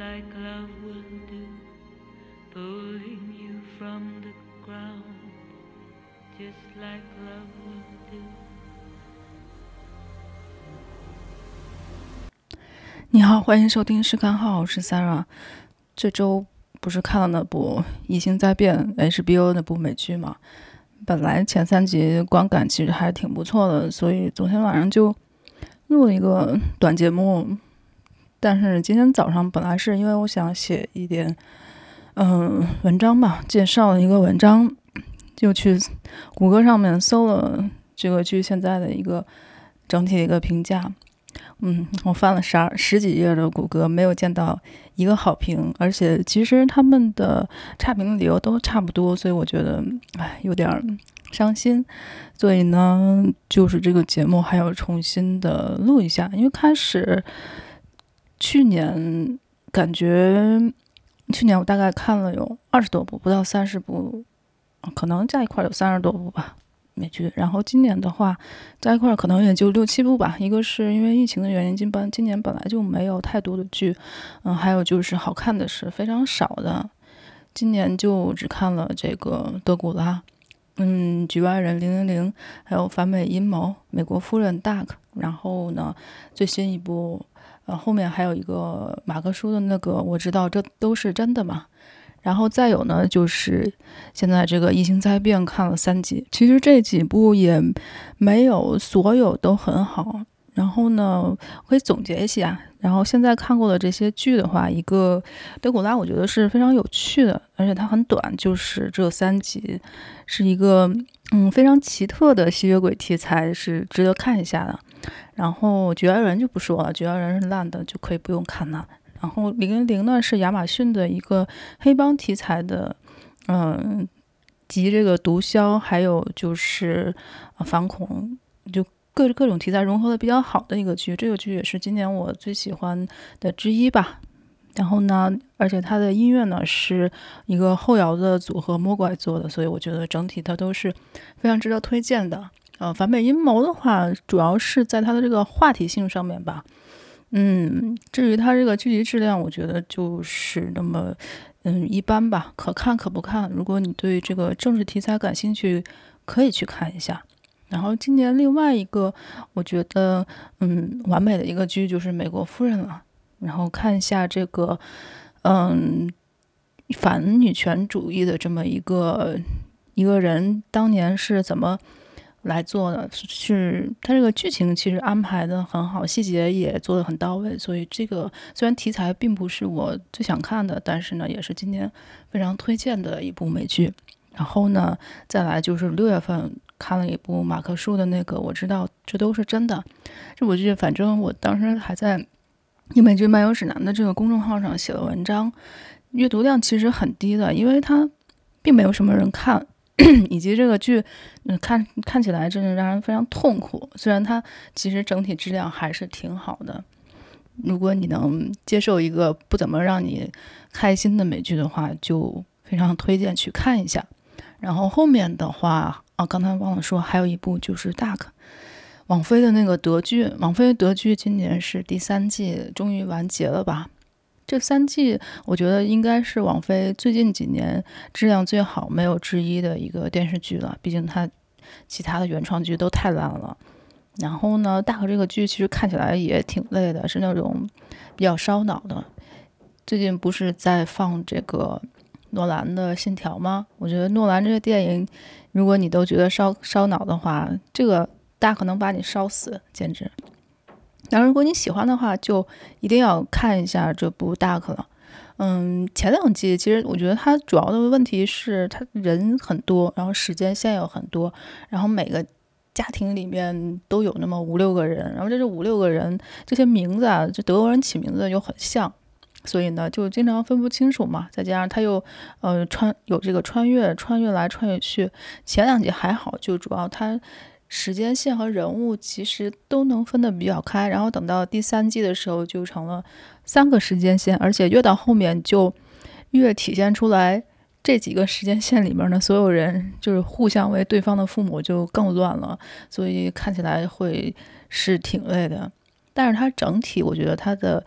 like love will do, pulling you from the ground, just like love will do. 你好，欢迎收听《试看号》，我是 Sarah。这周不是看了那部《异形灾变》HBO 那部美剧吗？本来前三集观感其实还挺不错的，所以昨天晚上就录了一个短节目，但是今天早上本来是因为我想写一点嗯文章吧，介绍一个文章，就去谷歌上面搜了这个剧现在的一个整体的一个评价。嗯，我翻了十二十几页的谷歌，没有见到一个好评，而且其实他们的差评的理由都差不多，所以我觉得唉有点伤心。所以呢，就是这个节目还要重新的录一下，因为开始去年感觉去年我大概看了有二十多部，不到三十部，可能加一块有三十多部吧。美剧，然后今年的话，在一块儿可能也就六七部吧。一个是因为疫情的原因，今本今年本来就没有太多的剧，嗯，还有就是好看的是非常少的。今年就只看了这个《德古拉》，嗯，《局外人》零零零，还有《反美阴谋》、《美国夫人》Dark，然后呢，最新一部，呃，后面还有一个马克书的那个，我知道这都是真的嘛。然后再有呢，就是现在这个《异形灾变》看了三集，其实这几部也没有所有都很好。然后呢，可以总结一下。然后现在看过的这些剧的话，一个《德古拉》我觉得是非常有趣的，而且它很短，就是这三集，是一个嗯非常奇特的吸血鬼题材，是值得看一下的。然后《局外人》就不说了，《局外人》是烂的，就可以不用看了。然后零零零呢是亚马逊的一个黑帮题材的，嗯，集这个毒枭还有就是反恐，就各各种题材融合的比较好的一个剧。这个剧也是今年我最喜欢的之一吧。然后呢，而且它的音乐呢是一个后摇的组合魔拐做的，所以我觉得整体它都是非常值得推荐的。呃，反美阴谋的话，主要是在它的这个话题性上面吧。嗯，至于它这个剧集质量，我觉得就是那么，嗯，一般吧，可看可不看。如果你对这个政治题材感兴趣，可以去看一下。然后今年另外一个，我觉得，嗯，完美的一个剧就是《美国夫人》了。然后看一下这个，嗯，反女权主义的这么一个一个人，当年是怎么。来做的是，它这个剧情其实安排的很好，细节也做得很到位，所以这个虽然题材并不是我最想看的，但是呢，也是今年非常推荐的一部美剧。然后呢，再来就是六月份看了一部马克书的那个，我知道这都是真的。这部剧反正我当时还在《你美剧漫游指南》的这个公众号上写了文章，阅读量其实很低的，因为它并没有什么人看。以及这个剧，嗯，看看起来真的让人非常痛苦。虽然它其实整体质量还是挺好的。如果你能接受一个不怎么让你开心的美剧的话，就非常推荐去看一下。然后后面的话，啊，刚才忘了说，还有一部就是《Dark》，网飞的那个德剧。网飞德剧今年是第三季终于完结了吧？这三季我觉得应该是网飞最近几年质量最好、没有之一的一个电视剧了。毕竟它其他的原创剧都太烂了。然后呢，大河这个剧其实看起来也挺累的，是那种比较烧脑的。最近不是在放这个诺兰的《信条》吗？我觉得诺兰这个电影，如果你都觉得烧烧脑的话，这个大可能把你烧死，简直。然后，如果你喜欢的话，就一定要看一下这部《Dark》了。嗯，前两季其实我觉得它主要的问题是它人很多，然后时间线有很多，然后每个家庭里面都有那么五六个人，然后这是五六个人，这些名字啊，这德国人起名字又很像，所以呢就经常分不清楚嘛。再加上他又呃穿有这个穿越，穿越来穿越去。前两集还好，就主要他时间线和人物其实都能分得比较开。然后等到第三季的时候，就成了三个时间线，而且越到后面就越体现出来。这几个时间线里面的所有人就是互相为对方的父母，就更乱了，所以看起来会是挺累的。但是它整体，我觉得它的。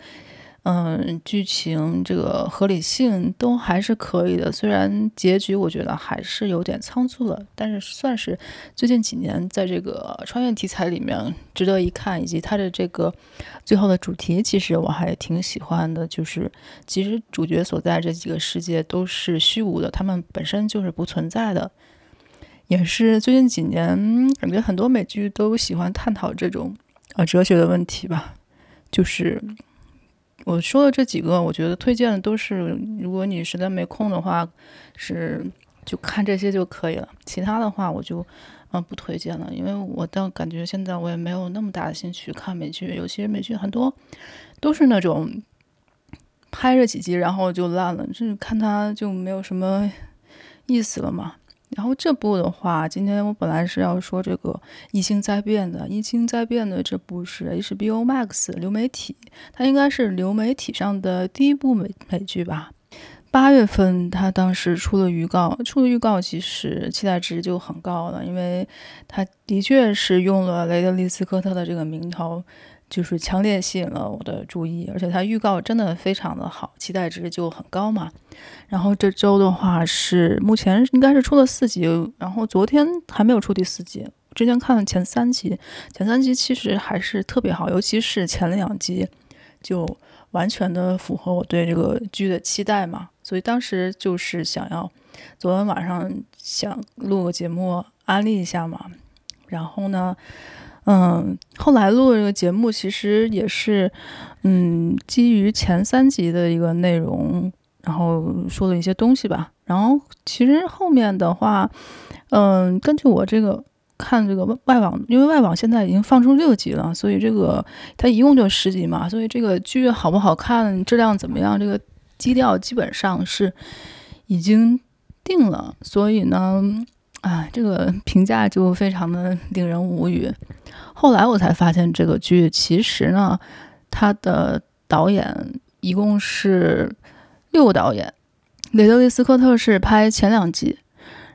嗯，剧情这个合理性都还是可以的，虽然结局我觉得还是有点仓促了，但是算是最近几年在这个穿越题材里面值得一看，以及它的这个最后的主题，其实我还挺喜欢的。就是其实主角所在这几个世界都是虚无的，他们本身就是不存在的，也是最近几年感觉很多美剧都喜欢探讨这种啊哲学的问题吧，就是。我说的这几个，我觉得推荐的都是，如果你实在没空的话，是就看这些就可以了。其他的话，我就嗯、不推荐了，因为我倒感觉现在我也没有那么大的兴趣看美剧，尤其是美剧很多都是那种拍了几集然后就烂了，就是看它就没有什么意思了嘛。然后这部的话，今天我本来是要说这个《异星灾变》的，《异星灾变》的这部是 HBO Max 流媒体，它应该是流媒体上的第一部美美剧吧。八月份它当时出了预告，出了预告其实期待值就很高了，因为它的确是用了雷德利·斯科特的这个名头。就是强烈吸引了我的注意，而且它预告真的非常的好，期待值就很高嘛。然后这周的话是目前应该是出了四集，然后昨天还没有出第四集。之前看了前三集，前三集其实还是特别好，尤其是前两集就完全的符合我对这个剧的期待嘛。所以当时就是想要昨天晚上想录个节目安利一下嘛。然后呢，嗯，后来录这个节目其实也是，嗯，基于前三集的一个内容，然后说了一些东西吧。然后其实后面的话，嗯，根据我这个看这个外网，因为外网现在已经放出六集了，所以这个它一共就十集嘛，所以这个剧好不好看，质量怎么样，这个基调基本上是已经定了。所以呢，啊，这个评价就非常的令人无语。后来我才发现，这个剧其实呢，它的导演一共是六个导演，雷德利·斯科特是拍前两集，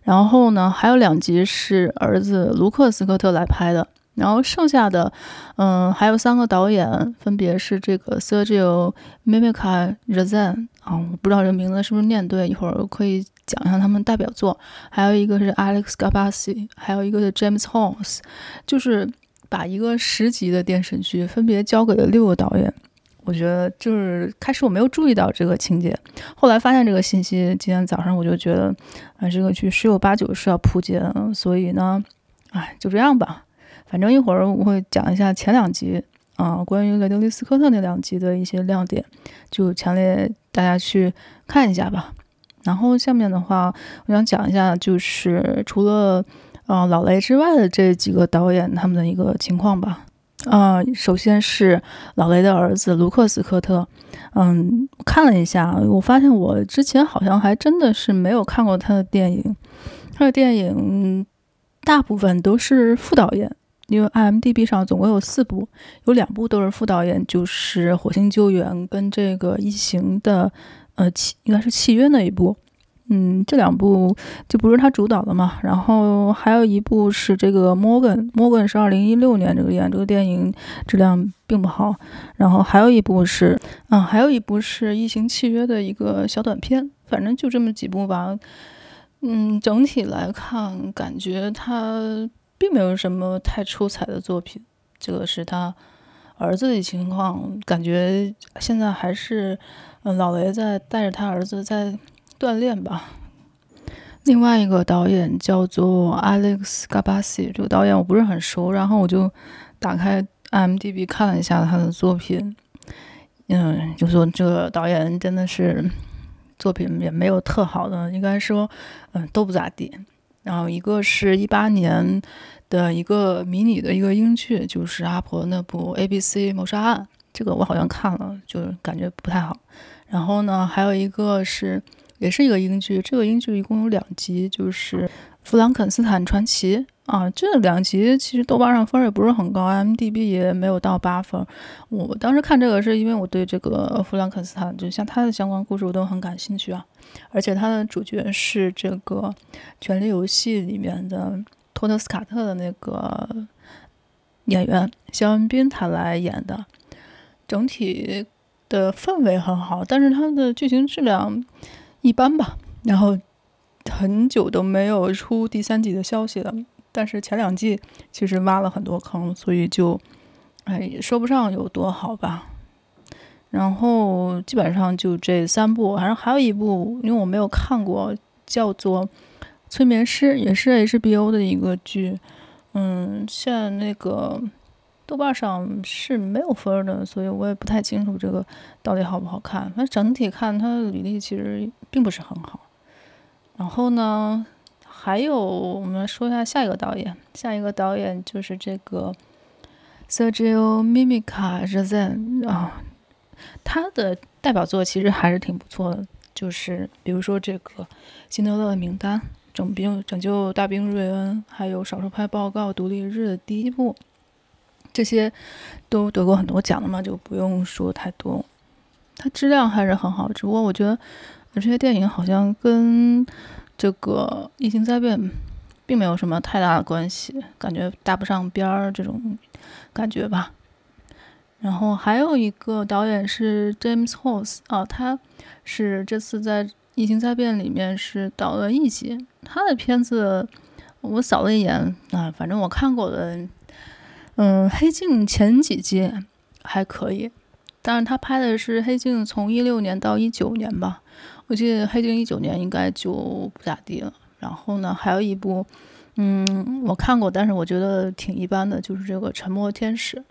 然后呢还有两集是儿子卢克·斯科特来拍的，然后剩下的，嗯，还有三个导演，分别是这个 Sergio Mimica-Rezan 啊，我不知道这名字是不是念对，一会儿可以讲一下他们代表作，还有一个是 Alex Gabassi，还有一个是 James Holmes，就是。把一个十集的电视剧分别交给了六个导演，我觉得就是开始我没有注意到这个情节，后来发现这个信息，今天早上我就觉得，啊，这个剧十有八九是要扑街的，所以呢，哎，就这样吧，反正一会儿我会讲一下前两集啊，关于雷德利·斯科特那两集的一些亮点，就强烈大家去看一下吧。然后下面的话，我想讲一下，就是除了。啊、呃，老雷之外的这几个导演他们的一个情况吧。啊、首先是老雷的儿子卢克斯科特。嗯，看了一下，我发现我之前好像还真的是没有看过他的电影。他的电影大部分都是副导演，因为 IMDB 上总共有四部，有两部都是副导演，就是《火星救援》跟这个《异形》的呃契，应该是契约那一部。嗯，这两部就不是他主导的嘛，然后还有一部是这个 Morgan，Morgan 是二零一六年这个电这个电影质量并不好，然后还有一部是，嗯，还有一部是《异形契约》的一个小短片，反正就这么几部吧。嗯，整体来看，感觉他并没有什么太出彩的作品。这个是他儿子的情况，感觉现在还是，嗯，老雷在带着他儿子在。锻炼吧。另外一个导演叫做 Alex Gabassi，这个导演我不是很熟，然后我就打开 IMDB 看了一下他的作品。嗯，就说这个导演真的是作品也没有特好的，应该说嗯都不咋地。然后一个是一八年的一个迷你的一个英剧，就是阿婆那部 ABC 谋杀案。这个我好像看了，就感觉不太好。然后呢，还有一个是，也是一个英剧，这个英剧一共有两集，就是《弗兰肯斯坦传奇》啊。这两集其实豆瓣上分也不是很高，M D B 也没有到八分。我当时看这个是因为我对这个弗兰肯斯坦，就像他的相关故事我都很感兴趣啊。而且他的主角是这个《权力游戏》里面的托特斯卡特的那个演员肖恩宾他来演的，整体。的氛围很好，但是它的剧情质量一般吧。然后很久都没有出第三季的消息了。但是前两季其实挖了很多坑，所以就哎也说不上有多好吧。然后基本上就这三部，反正还有一部，因为我没有看过，叫做《催眠师》，也是 HBO 的一个剧。嗯，像那个。豆瓣上是没有分的，所以我也不太清楚这个到底好不好看。反正整体看它的履历其实并不是很好。然后呢，还有我们说一下下一个导演，下一个导演就是这个 Sergio Mimica Rezende 啊，他的代表作其实还是挺不错的，就是比如说这个《辛德勒的名单》、《拯兵拯救大兵瑞恩》，还有《少数派报告》、《独立日》的第一部。这些都得过很多奖的嘛，就不用说太多。它质量还是很好，只不过我觉得这些电影好像跟这个《异形灾变》并没有什么太大的关系，感觉搭不上边儿这种感觉吧。然后还有一个导演是 James Whale 啊，他是这次在《异形灾变》里面是导了一集。他的片子我扫了一眼啊，反正我看过的。嗯，黑镜前几季还可以，但是他拍的是黑镜从一六年到一九年吧，我记得黑镜一九年应该就不咋地了。然后呢，还有一部，嗯，我看过，但是我觉得挺一般的，就是这个《沉默天使》。《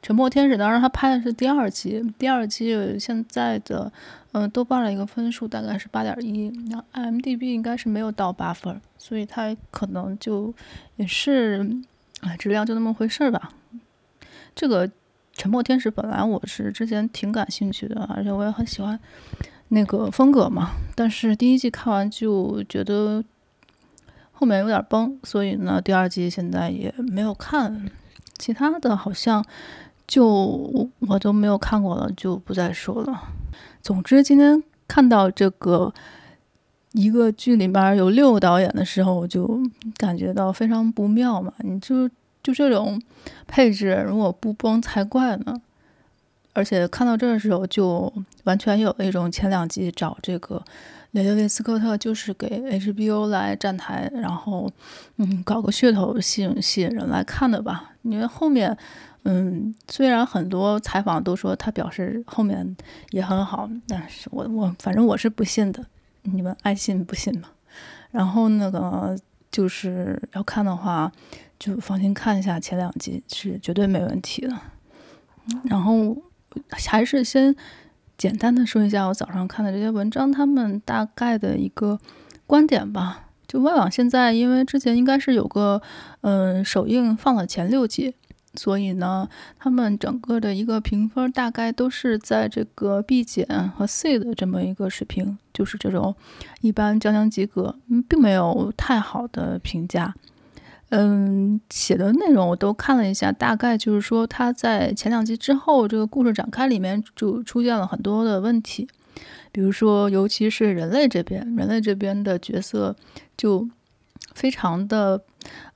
沉默天使》当然他拍的是第二季，第二季现在的，嗯，豆瓣的一个分数大概是八点一，那 M D B 应该是没有到八分，所以他可能就也是。哎，质量就那么回事儿吧。这个《沉默天使》本来我是之前挺感兴趣的，而且我也很喜欢那个风格嘛。但是第一季看完就觉得后面有点崩，所以呢，第二季现在也没有看。其他的好像就我都没有看过了，就不再说了。总之，今天看到这个。一个剧里边有六个导演的时候，我就感觉到非常不妙嘛。你就就这种配置，如果不崩才怪呢。而且看到这儿的时候，就完全有一种前两集找这个雷德利·斯科特，就是给 HBO 来站台，然后嗯搞个噱头，吸引吸引人来看的吧。因为后面嗯，虽然很多采访都说他表示后面也很好，但是我我反正我是不信的。你们爱信不信吧？然后那个就是要看的话，就放心看一下前两集是绝对没问题的。然后还是先简单的说一下我早上看的这些文章，他们大概的一个观点吧。就外网现在因为之前应该是有个嗯首映放了前六集。所以呢，他们整个的一个评分大概都是在这个 B 减和 C 的这么一个水平，就是这种一般将将及格，并没有太好的评价。嗯，写的内容我都看了一下，大概就是说他在前两集之后，这个故事展开里面就出现了很多的问题，比如说，尤其是人类这边，人类这边的角色就非常的。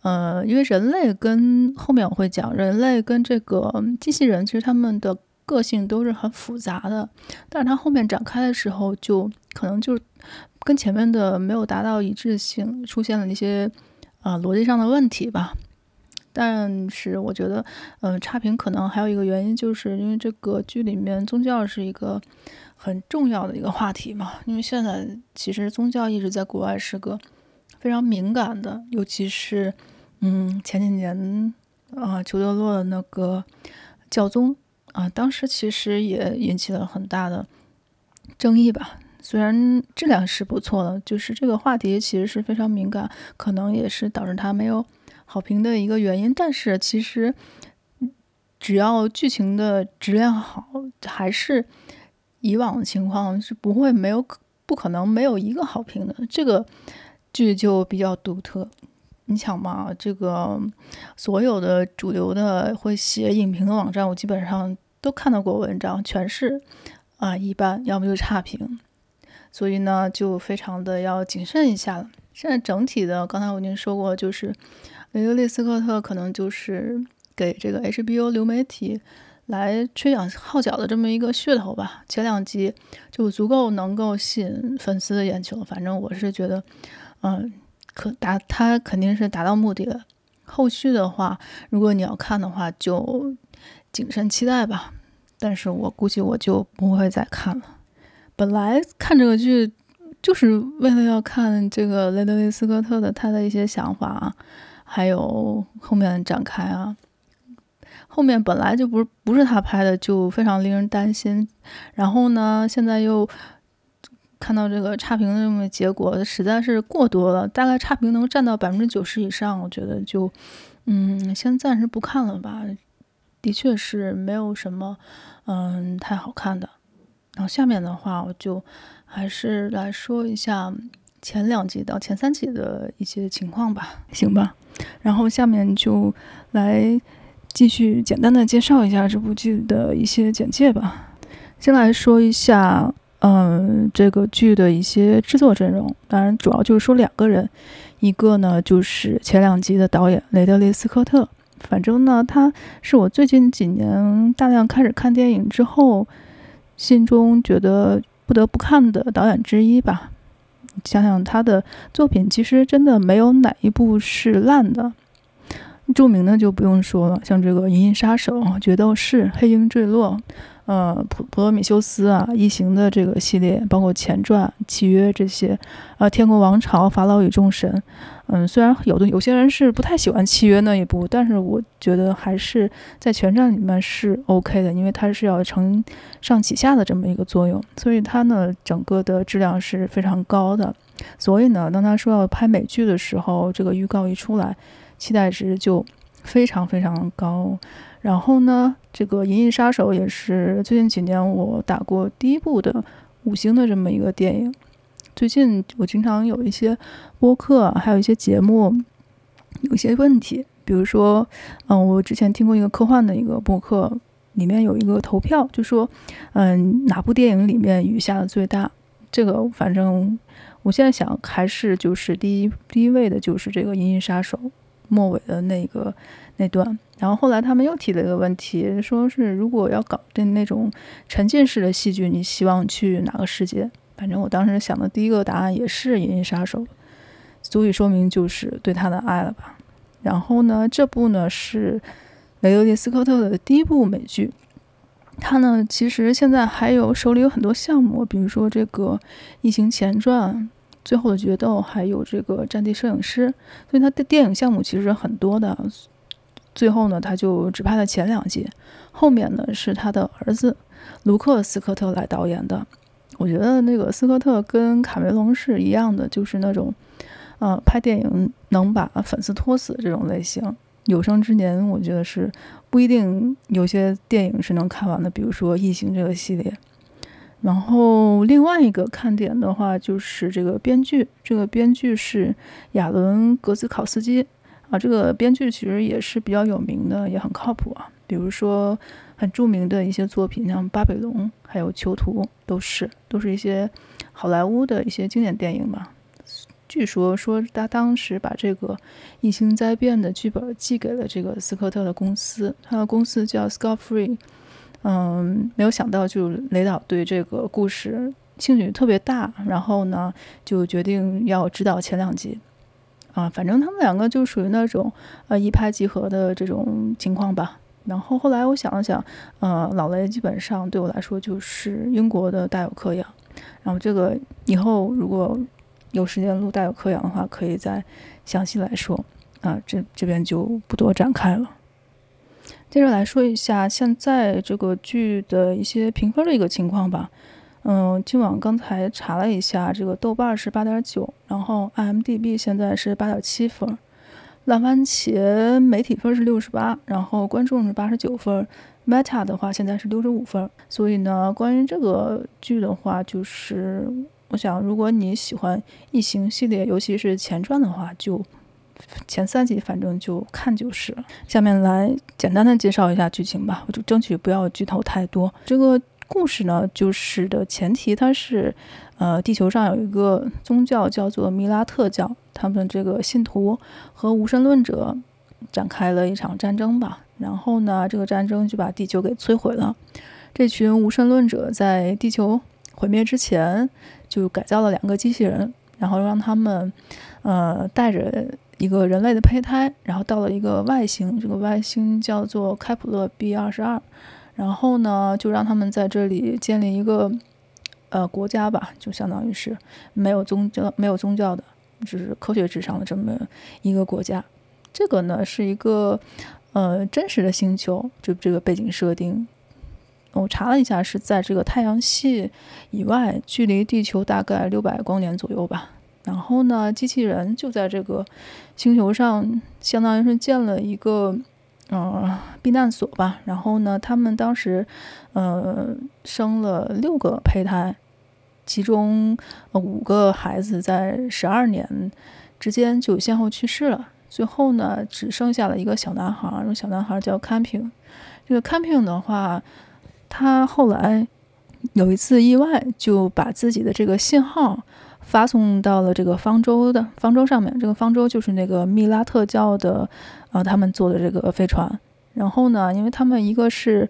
呃，因为人类跟后面我会讲，人类跟这个机器人其实他们的个性都是很复杂的，但是它后面展开的时候，就可能就跟前面的没有达到一致性，出现了一些啊、呃、逻辑上的问题吧。但是我觉得，嗯、差评可能还有一个原因，就是因为这个剧里面宗教是一个很重要的一个话题嘛，因为现在其实宗教一直在国外是个。非常敏感的，尤其是，嗯，前几年啊，裘德洛的那个教宗啊，当时其实也引起了很大的争议吧。虽然质量是不错的，就是这个话题其实是非常敏感，可能也是导致它没有好评的一个原因。但是其实，只要剧情的质量好，还是以往的情况是不会没有不可能没有一个好评的。这个剧就比较独特。你想嘛，这个所有的主流的会写影评的网站，我基本上都看到过文章，全是啊一般，要么就差评。所以呢，就非常的要谨慎一下了。现在整体的，刚才我已经说过，就是雷德利·斯科特可能就是给这个 HBO 流媒体来吹响号角的这么一个噱头吧。前两集就足够能够吸引粉丝的眼球，反正我是觉得，嗯。可达他肯定是达到目的了。后续的话，如果你要看的话，就谨慎期待吧。但是我估计我就不会再看了。本来看这个剧就是为了要看这个雷德利·斯科特的他的一些想法啊，还有后面展开啊。后面本来就不是不是他拍的，就非常令人担心。然后呢，现在又。看到这个差评的这么结果，实在是过多了。大概差评能占到百分之九十以上，我觉得就，嗯，先暂时不看了吧。的确是没有什么，嗯，太好看的。然后下面的话，我就还是来说一下前两集到前三集的一些情况吧，行吧？然后下面就来继续简单的介绍一下这部剧的一些简介吧。先来说一下。嗯，这个剧的一些制作阵容，当然主要就是说两个人，一个呢就是前两集的导演雷德利·斯科特，反正呢他是我最近几年大量开始看电影之后，心中觉得不得不看的导演之一吧。想想他的作品，其实真的没有哪一部是烂的。著名的就不用说了，像这个《银翼杀手》《决斗士》《黑鹰坠落》。呃，普普罗米修斯啊，异形的这个系列，包括前传、契约这些，啊，天国王朝、法老与众神，嗯，虽然有的有些人是不太喜欢契约那一部，但是我觉得还是在全传里面是 OK 的，因为它是要承上启下的这么一个作用，所以它呢整个的质量是非常高的。所以呢，当他说要拍美剧的时候，这个预告一出来，期待值就非常非常高。然后呢，这个《银翼杀手》也是最近几年我打过第一部的五星的这么一个电影。最近我经常有一些播客，还有一些节目，有一些问题，比如说，嗯，我之前听过一个科幻的一个播客，里面有一个投票，就说，嗯，哪部电影里面雨下的最大？这个反正我现在想还是就是第一第一位的就是这个《银翼杀手》末尾的那个那段。然后后来他们又提了一个问题，说是如果要搞的那种沉浸式的戏剧，你希望去哪个世界？反正我当时想的第一个答案也是《银翼杀手》，足以说明就是对他的爱了吧。然后呢，这部呢是雷德利·斯科特的第一部美剧，他呢其实现在还有手里有很多项目，比如说这个《异形前传》、《最后的决斗》，还有这个《战地摄影师》，所以他的电影项目其实很多的。最后呢，他就只拍了前两集，后面呢是他的儿子卢克·斯科特来导演的。我觉得那个斯科特跟卡梅隆是一样的，就是那种，呃，拍电影能把粉丝拖死这种类型。有生之年，我觉得是不一定有些电影是能看完的，比如说《异形》这个系列。然后另外一个看点的话，就是这个编剧，这个编剧是亚伦·格兹考斯基。啊，这个编剧其实也是比较有名的，也很靠谱啊。比如说很著名的一些作品，像《巴比龙》还有《囚徒》，都是都是一些好莱坞的一些经典电影吧。据说说他当时把这个《异星灾变》的剧本寄给了这个斯科特的公司，他的公司叫 Scott Free。嗯，没有想到就雷导对这个故事兴趣特别大，然后呢就决定要指导前两集。啊，反正他们两个就属于那种呃一拍即合的这种情况吧。然后后来我想了想，呃，老雷基本上对我来说就是英国的大有克洋。然后这个以后如果有时间录大有克洋的话，可以再详细来说。啊，这这边就不多展开了。接着来说一下现在这个剧的一些评分的一个情况吧。嗯，今晚刚才查了一下，这个豆瓣是八点九，然后 IMDB 现在是八点七分，烂番茄媒体分是六十八，然后观众是八十九分，Meta 的话现在是六十五分。所以呢，关于这个剧的话，就是我想，如果你喜欢异形系列，尤其是前传的话，就前三集反正就看就是了。下面来简单的介绍一下剧情吧，我就争取不要剧透太多。这个故事呢，就是的前提它是，呃，地球上有一个宗教叫做米拉特教，他们这个信徒和无神论者展开了一场战争吧。然后呢，这个战争就把地球给摧毁了。这群无神论者在地球毁灭之前，就改造了两个机器人，然后让他们，呃，带着一个人类的胚胎，然后到了一个外星，这个外星叫做开普勒 B 二十二，然后呢，就让他们在这里建立一个，呃，国家吧，就相当于是没有宗教、没有宗教的，只是科学至上的这么一个国家。这个呢，是一个。呃，真实的星球，就这个背景设定，我查了一下，是在这个太阳系以外，距离地球大概六百光年左右吧。然后呢，机器人就在这个星球上，相当于是建了一个呃避难所吧。然后呢，他们当时呃生了六个胚胎，其中五个孩子在十二年之间就先后去世了。最后呢，只剩下了一个小男孩，这个小男孩叫 Camping。这个 Camping 的话，他后来有一次意外，就把自己的这个信号发送到了这个方舟的方舟上面。这个方舟就是那个密拉特教的，呃，他们做的这个飞船。然后呢，因为他们一个是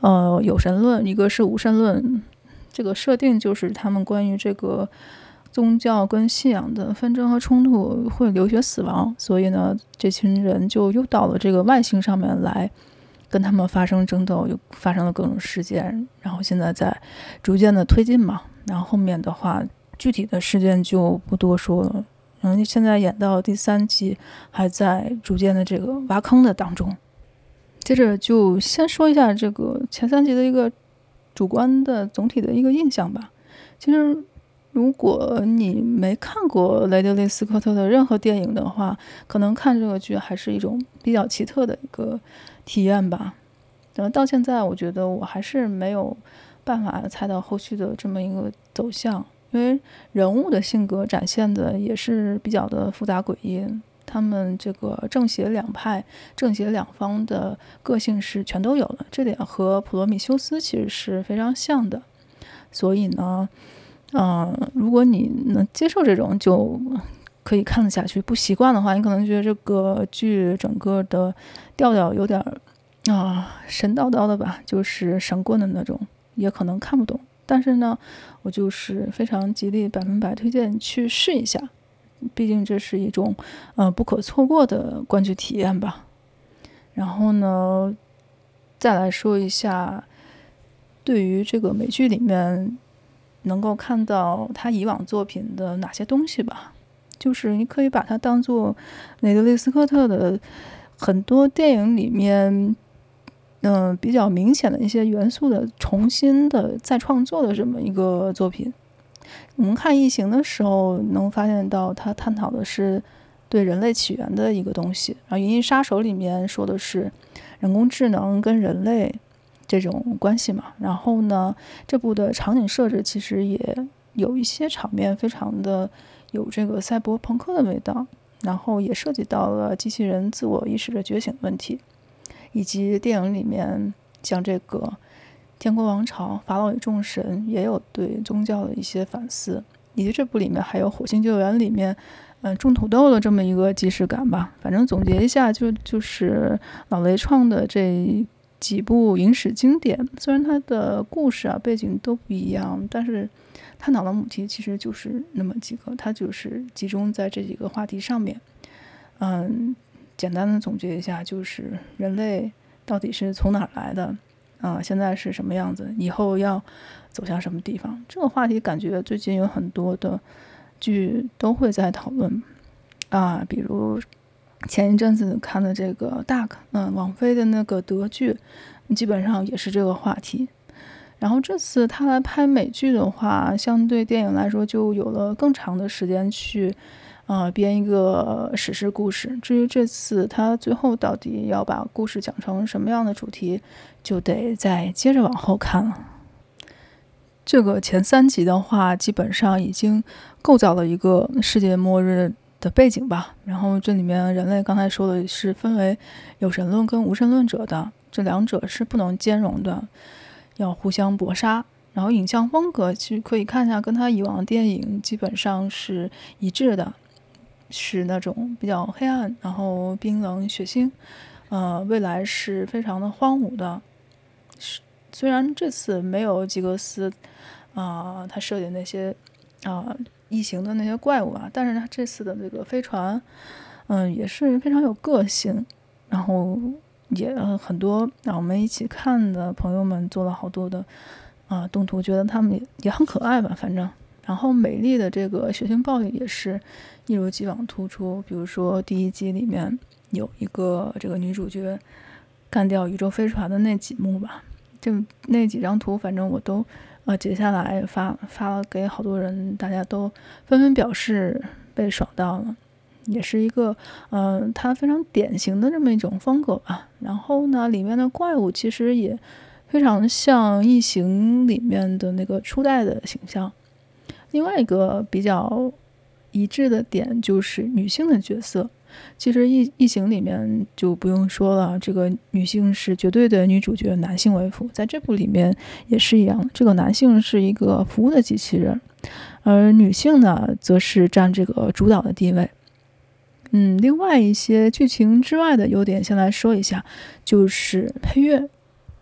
呃有神论，一个是无神论，这个设定就是他们关于这个。宗教跟信仰的纷争和冲突会流血死亡，所以呢，这群人就又到了这个外星上面来，跟他们发生争斗，又发生了各种事件，然后现在在逐渐的推进嘛。然后后面的话，具体的事件就不多说了。然后现在演到第三集，还在逐渐的这个挖坑的当中。接着就先说一下这个前三集的一个主观的总体的一个印象吧。其实。如果你没看过雷德利·斯科特的任何电影的话，可能看这个剧还是一种比较奇特的一个体验吧。然后到现在，我觉得我还是没有办法猜到后续的这么一个走向，因为人物的性格展现的也是比较的复杂诡异，他们这个正邪两派、正邪两方的个性是全都有了，这点和《普罗米修斯》其实是非常像的。所以呢。嗯，如果你能接受这种，就可以看得下去。不习惯的话，你可能觉得这个剧整个的调调有点啊神叨叨的吧，就是神棍的那种，也可能看不懂。但是呢，我就是非常极力百分百推荐去试一下，毕竟这是一种呃不可错过的观剧体验吧。然后呢，再来说一下对于这个美剧里面。能够看到他以往作品的哪些东西吧，就是你可以把它当做雷德利·斯科特的很多电影里面，嗯、比较明显的一些元素的重新的再创作的这么一个作品。我们看《异形》的时候，能发现到它探讨的是对人类起源的一个东西，然后《银翼杀手》里面说的是人工智能跟人类。这种关系嘛，然后呢，这部的场景设置其实也有一些场面非常的有这个赛博朋克的味道，然后也涉及到了机器人自我意识的觉醒问题，以及电影里面像这个《天国王朝》《法老与众神》也有对宗教的一些反思，以及这部里面还有《火星救援》里面嗯、种土豆的这么一个既视感吧。反正总结一下，就就是老雷创的这。几部影史经典，虽然它的故事啊背景都不一样，但是探讨的母题其实就是那么几个，它就是集中在这几个话题上面。嗯，简单的总结一下，就是人类到底是从哪儿来的？啊、现在是什么样子？以后要走向什么地方？这个话题感觉最近有很多的剧都会在讨论啊，比如。前一阵子看的这个《Dark》，嗯，王菲的那个德剧，基本上也是这个话题。然后这次他来拍美剧的话，相对电影来说就有了更长的时间去，呃，编一个史诗故事。至于这次他最后到底要把故事讲成什么样的主题，就得再接着往后看了。这个前三集的话，基本上已经构造了一个世界末日的背景吧。然后这里面人类刚才说的是分为有神论跟无神论者的，这两者是不能兼容的，要互相搏杀。然后影像风格其实可以看一下，跟他以往的电影基本上是一致的，是那种比较黑暗，然后冰冷血腥，呃，未来是非常的荒芜的。虽然这次没有吉格斯啊、他设计那些啊异形的那些怪物啊，但是他这次的这个飞船，嗯、也是非常有个性，然后也很多让我们一起看的朋友们做了好多的。啊，动图觉得他们也也很可爱吧，反正，然后美丽的这个血腥暴力也是一如既往突出。比如说第一集里面有一个这个女主角干掉宇宙飞船的那几幕吧，就那几张图，反正我都呃截下来发发了给好多人，大家都纷纷表示被爽到了，也是一个嗯、呃，它非常典型的这么一种风格吧。然后呢，里面的怪物其实也。非常像《异形》里面的那个初代的形象。另外一个比较一致的点就是女性的角色。其实《异异形》里面就不用说了，这个女性是绝对的女主角，男性为辅。在这部里面也是一样，这个男性是一个服务的机器人，而女性呢，则是占这个主导的地位。嗯，另外一些剧情之外的优点，先来说一下，就是配乐。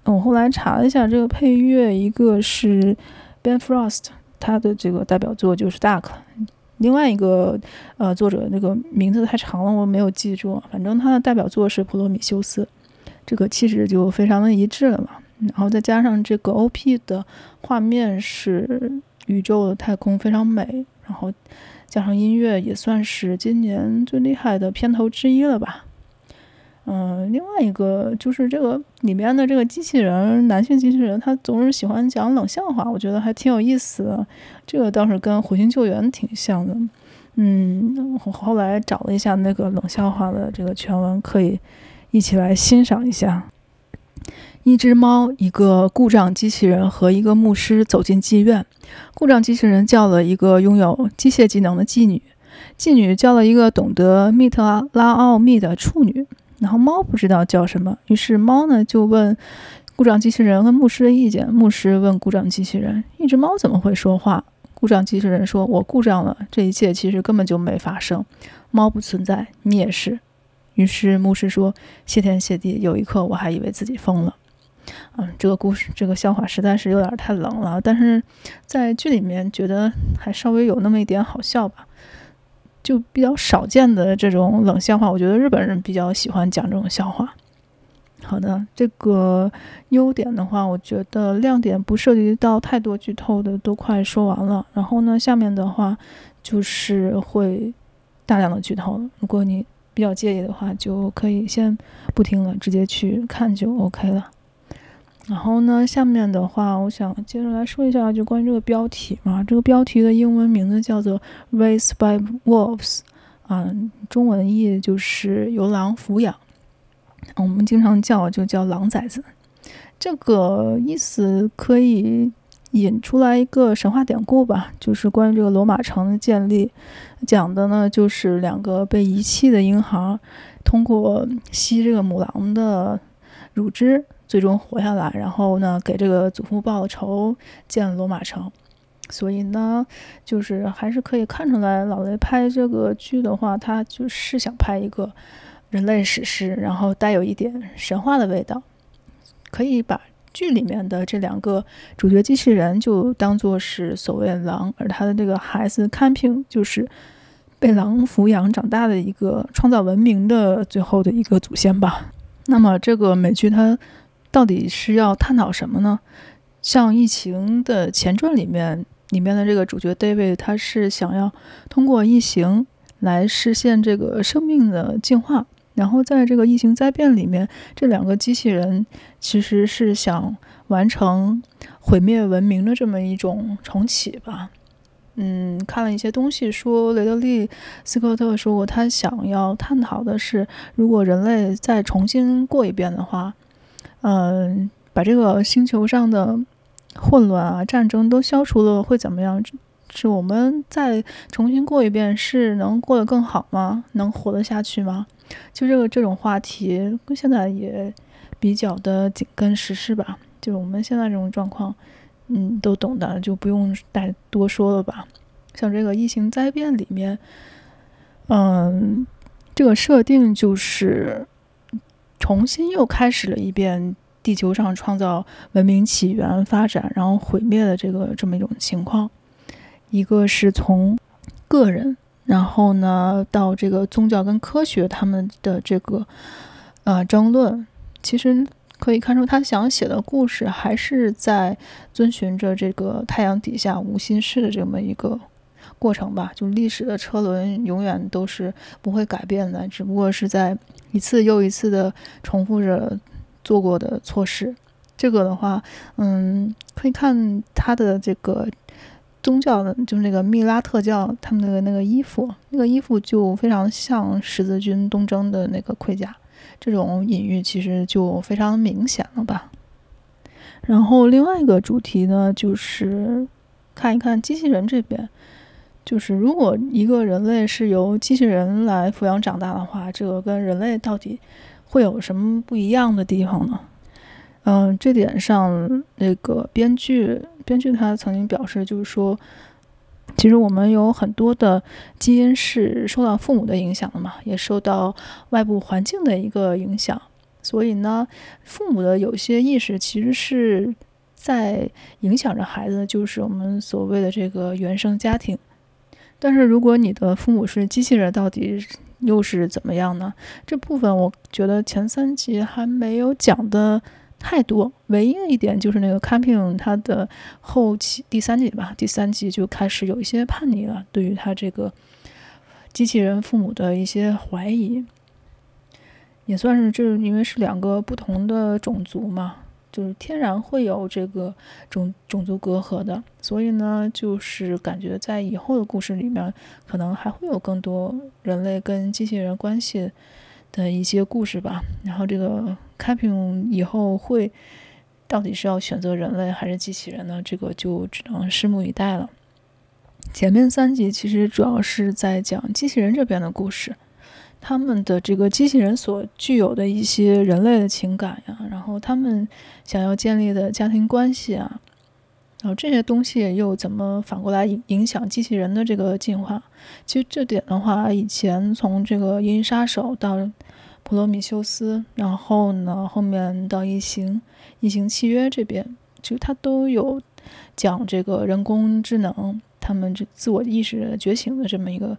我后来查了一下这个配乐，一个是 Ben Frost，他的这个代表作就是《Duck》，另外一个呃作者那个名字太长了，我没有记住。反正他的代表作是《普罗米修斯》，这个气质就非常的一致了嘛。然后再加上这个 OP 的画面是宇宙的太空非常美，然后加上音乐也算是今年最厉害的片头之一了吧。嗯，另外一个就是这个里面的这个机器人，男性机器人，他总是喜欢讲冷笑话，我觉得还挺有意思的。这个倒是跟《火星救援》挺像的。嗯，我后来找了一下那个冷笑话的这个全文，可以一起来欣赏一下。一只猫、一个故障机器人和一个牧师走进妓院。故障机器人叫了一个拥有机械技能的妓女，妓女叫了一个懂得密特拉奥秘的处女。然后猫不知道叫什么，于是猫呢就问故障机器人和牧师的意见。牧师问故障机器人：“一只猫怎么会说话？”故障机器人说：“我故障了，这一切其实根本就没发生，猫不存在，你也是。”于是牧师说：“谢天谢地，有一刻我还以为自己疯了。”嗯，这个故事这个笑话实在是有点太冷了，但是在剧里面觉得还稍微有那么一点好笑吧。就比较少见的这种冷笑话，我觉得日本人比较喜欢讲这种笑话。好的，这个优点的话，我觉得亮点不涉及到太多剧透的都快说完了。然后呢，下面的话就是会大量的剧透了。如果你比较介意的话，就可以先不听了，直接去看就 OK 了。然后呢，下面的话，我想接着来说一下，就关于这个标题嘛。这个标题的英文名字叫做《Raised by Wolves》，啊，中文译就是由狼抚养。我们经常叫就叫狼崽子。这个意思可以引出来一个神话典故吧，就是关于这个罗马城的建立，讲的呢就是两个被遗弃的婴孩，通过吸这个母狼的乳汁。最终活下来，然后呢，给这个祖父报了仇，建了罗马城。所以呢，就是还是可以看出来，老雷拍这个剧的话，他就是想拍一个人类史诗，然后带有一点神话的味道。可以把剧里面的这两个主角机器人就当做是所谓狼，而他的这个孩子看平就是被狼抚养长大的一个创造文明的最后的一个祖先吧。那么这个美剧它。到底是要探讨什么呢？像《异形》的前传里面，里面的这个主角 David，他是想要通过异形来实现这个生命的进化。然后在这个异形灾变里面，这两个机器人其实是想完成毁灭文明的这么一种重启吧。嗯，看了一些东西，说雷德利·斯科特说过，他想要探讨的是，如果人类再重新过一遍的话，嗯，把这个星球上的混乱啊、战争都消除了，会怎么样？是我们再重新过一遍，是能过得更好吗？能活得下去吗？就这个这种话题，现在也比较的紧跟时事吧。就我们现在这种状况。嗯，都懂的，就不用再多说了吧。像这个异形灾变里面，嗯，这个设定就是重新又开始了一遍地球上创造文明起源、发展，然后毁灭的这个这么一种情况。一个是从个人，然后呢到这个宗教跟科学他们的这个呃争论，其实。可以看出，他想写的故事还是在遵循着这个太阳底下无心事的这么一个过程吧。就历史的车轮永远都是不会改变的，只不过是在一次又一次的重复着做过的错事。这个的话，嗯，可以看他的这个宗教的，就是那个密拉特教他们的那个衣服，那个衣服就非常像十字军东征的那个盔甲。这种隐喻其实就非常明显了吧。然后另外一个主题呢，就是看一看机器人这边，就是如果一个人类是由机器人来抚养长大的话，这个跟人类到底会有什么不一样的地方呢？嗯，这点上那个编剧编剧他曾经表示，就是说。其实我们有很多的基因是受到父母的影响的嘛，也受到外部环境的一个影响。所以呢，父母的有些意识其实是在影响着孩子，就是我们所谓的这个原生家庭。但是如果你的父母是机器人，到底又是怎么样呢？这部分我觉得前三集还没有讲的。太多，唯一的一点就是那个 Campion 他的后期第三集吧，第三集就开始有一些叛逆了，对于他这个机器人父母的一些怀疑，也算是这因为是两个不同的种族嘛，就是天然会有这个种种族隔阂的，所以呢，就是感觉在以后的故事里面，可能还会有更多人类跟机器人关系的一些故事吧，然后这个。Capin 以后会到底是要选择人类还是机器人呢？这个就只能拭目以待了。前面三集其实主要是在讲机器人这边的故事，他们的这个机器人所具有的一些人类的情感呀，然后他们想要建立的家庭关系啊，然后这些东西又怎么反过来影影响机器人的这个进化？其实这点的话，以前从这个《银翼杀手》到普罗米修斯，然后呢，后面到异形、异形契约这边，其实它都有讲这个人工智能，他们这自我意识觉醒的这么一个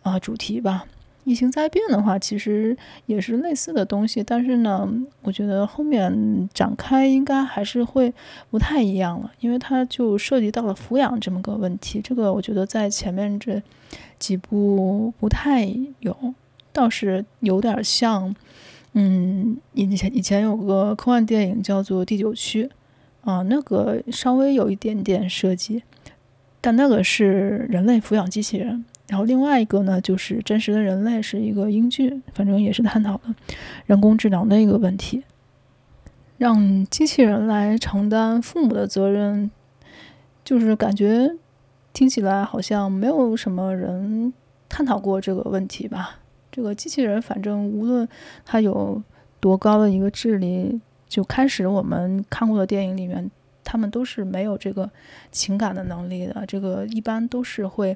啊、主题吧。异形灾变的话，其实也是类似的东西，但是呢，我觉得后面展开应该还是会不太一样了，因为它就涉及到了抚养这么个问题，这个我觉得在前面这几部不太有。倒是有点像，嗯，以前以前有个科幻电影叫做《第九区》，啊，那个稍微有一点点设计，但那个是人类抚养机器人，然后另外一个呢，就是真实的人类是一个英剧，反正也是探讨的人工智能的一个问题，让机器人来承担父母的责任，就是感觉听起来好像没有什么人探讨过这个问题吧。这个机器人，反正无论它有多高的一个智力，就开始我们看过的电影里面，他们都是没有这个情感的能力的。这个一般都是会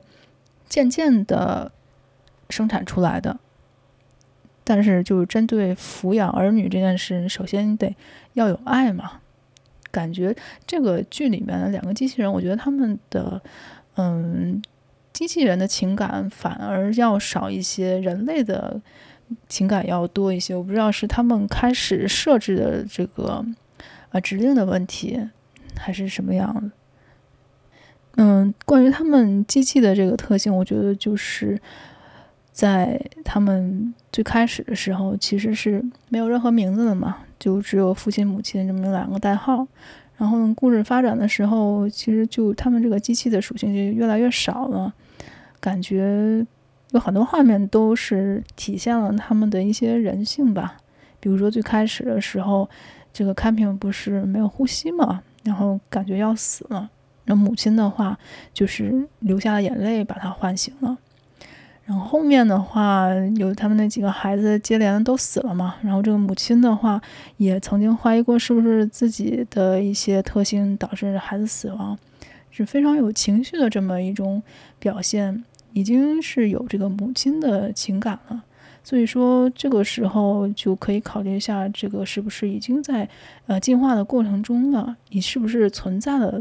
渐渐的生产出来的。但是，就是针对抚养儿女这件事，首先得要有爱嘛。感觉这个剧里面的两个机器人，我觉得他们的，嗯。机器人的情感反而要少一些，人类的情感要多一些。我不知道是他们开始设置的这个啊指令的问题，还是什么样的。嗯，关于他们机器的这个特性，我觉得就是在他们最开始的时候，其实是没有任何名字的嘛，就只有父亲、母亲这么两个代号。然后故事发展的时候，其实就他们这个机器的属性就越来越少了，感觉有很多画面都是体现了他们的一些人性吧。比如说最开始的时候，这个 Campion 不是没有呼吸嘛，然后感觉要死了，那母亲的话就是流下了眼泪把他唤醒了。然后后面的话，有他们那几个孩子接连都死了嘛。然后这个母亲的话，也曾经怀疑过是不是自己的一些特性导致孩子死亡，是非常有情绪的这么一种表现，已经是有这个母亲的情感了。所以说这个时候就可以考虑一下，这个是不是已经在呃进化的过程中了？你是不是存在了，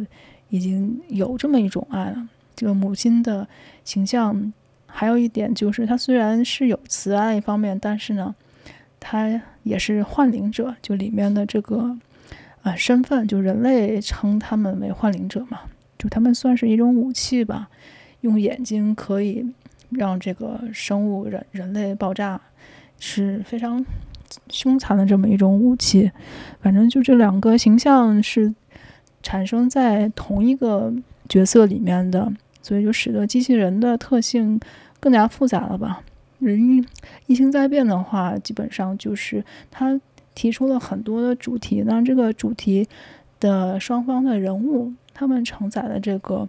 已经有这么一种爱了？这个母亲的形象。还有一点就是，她虽然是有慈爱一方面，但是呢，她也是幻灵者，就里面的这个呃身份，就人类称他们为幻灵者嘛，就他们算是一种武器吧，用眼睛可以让这个生物人人类爆炸，是非常凶残的这么一种武器。反正就这两个形象是产生在同一个角色里面的，所以就使得机器人的特性。更加复杂了吧？人异星在变的话，基本上就是他提出了很多的主题，那这个主题的双方的人物，他们承载的这个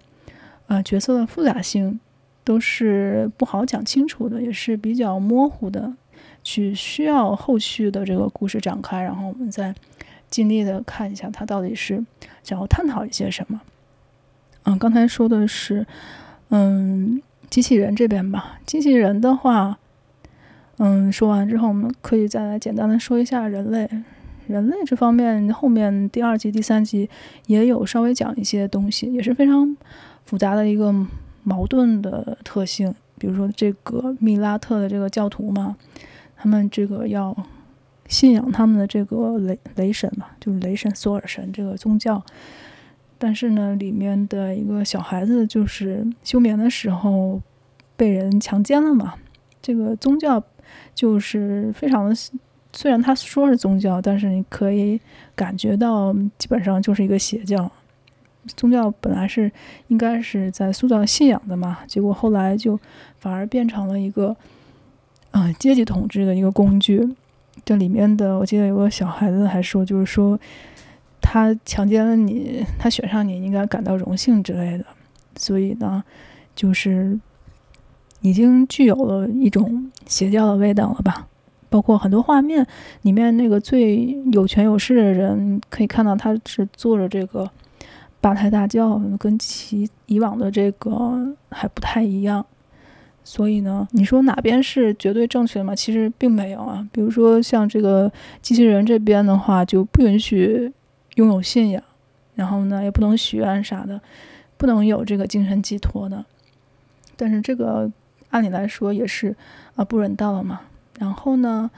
呃角色的复杂性都是不好讲清楚的，也是比较模糊的，去需要后续的这个故事展开，然后我们再尽力的看一下他到底是想要探讨一些什么。嗯，刚才说的是，嗯。机器人这边吧，机器人的话，嗯，说完之后，我们可以再来简单的说一下人类。人类这方面，后面第二集、第三集也有稍微讲一些东西，也是非常复杂的一个矛盾的特性。比如说这个密拉特的这个教徒嘛，他们这个要信仰他们的这个雷雷神嘛，就是雷神索尔神这个宗教。但是呢，里面的一个小孩子就是休眠的时候被人强奸了嘛。这个宗教就是非常的，虽然他说是宗教，但是你可以感觉到基本上就是一个邪教。宗教本来是应该是在塑造信仰的嘛，结果后来就反而变成了一个啊、阶级统治的一个工具。这里面的我记得有个小孩子还说，就是说。他强奸了你，他选上你，应该感到荣幸之类的。所以呢，就是已经具有了一种邪教的味道了吧？包括很多画面里面，那个最有权有势的人，可以看到他是坐着这个八抬大轿，跟其以往的这个还不太一样。所以呢，你说哪边是绝对正确的吗？其实并没有啊。比如说像这个机器人这边的话，就不允许。拥有信仰，然后呢，也不能许愿啥的，不能有这个精神寄托的。但是这个按理来说也是啊不人道了嘛。然后呢，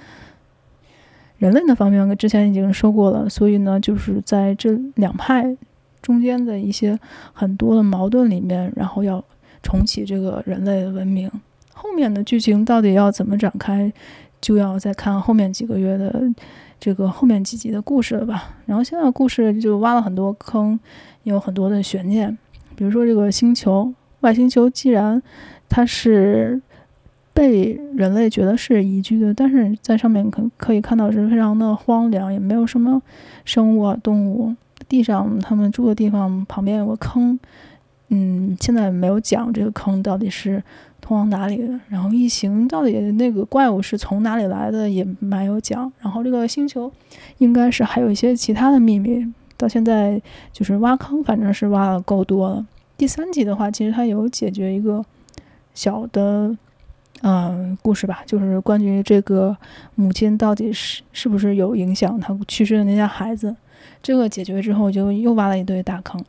人类的方面，我之前已经说过了，所以呢，就是在这两派中间的一些很多的矛盾里面，然后要重启这个人类的文明。后面的剧情到底要怎么展开，就要再看后面几个月的。这个后面几集的故事了吧？然后现在故事就挖了很多坑，有很多的悬念。比如说这个星球，外星球，既然它是被人类觉得是宜居的，但是在上面可可以看到是非常的荒凉，也没有什么生物啊动物。地上他们住的地方旁边有个坑，嗯，现在没有讲这个坑到底是。通往哪里的？然后异形到底那个怪物是从哪里来的？也没有讲。然后这个星球应该是还有一些其他的秘密。到现在就是挖坑，反正是挖的够多了。第三集的话，其实它有解决一个小的嗯、故事吧，就是关于这个母亲到底是是不是有影响她去世的那些孩子。这个解决之后，就又挖了一堆大坑。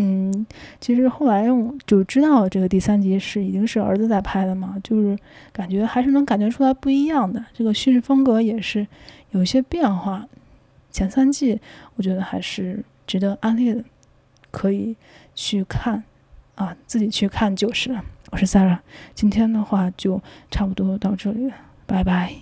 嗯，其实后来我就知道这个第三集是已经是儿子在拍的嘛，就是感觉还是能感觉出来不一样的，这个叙事风格也是有一些变化。前三季我觉得还是值得安利的，可以去看啊，自己去看就是了。我是 Sarah，今天的话就差不多到这里了，拜拜。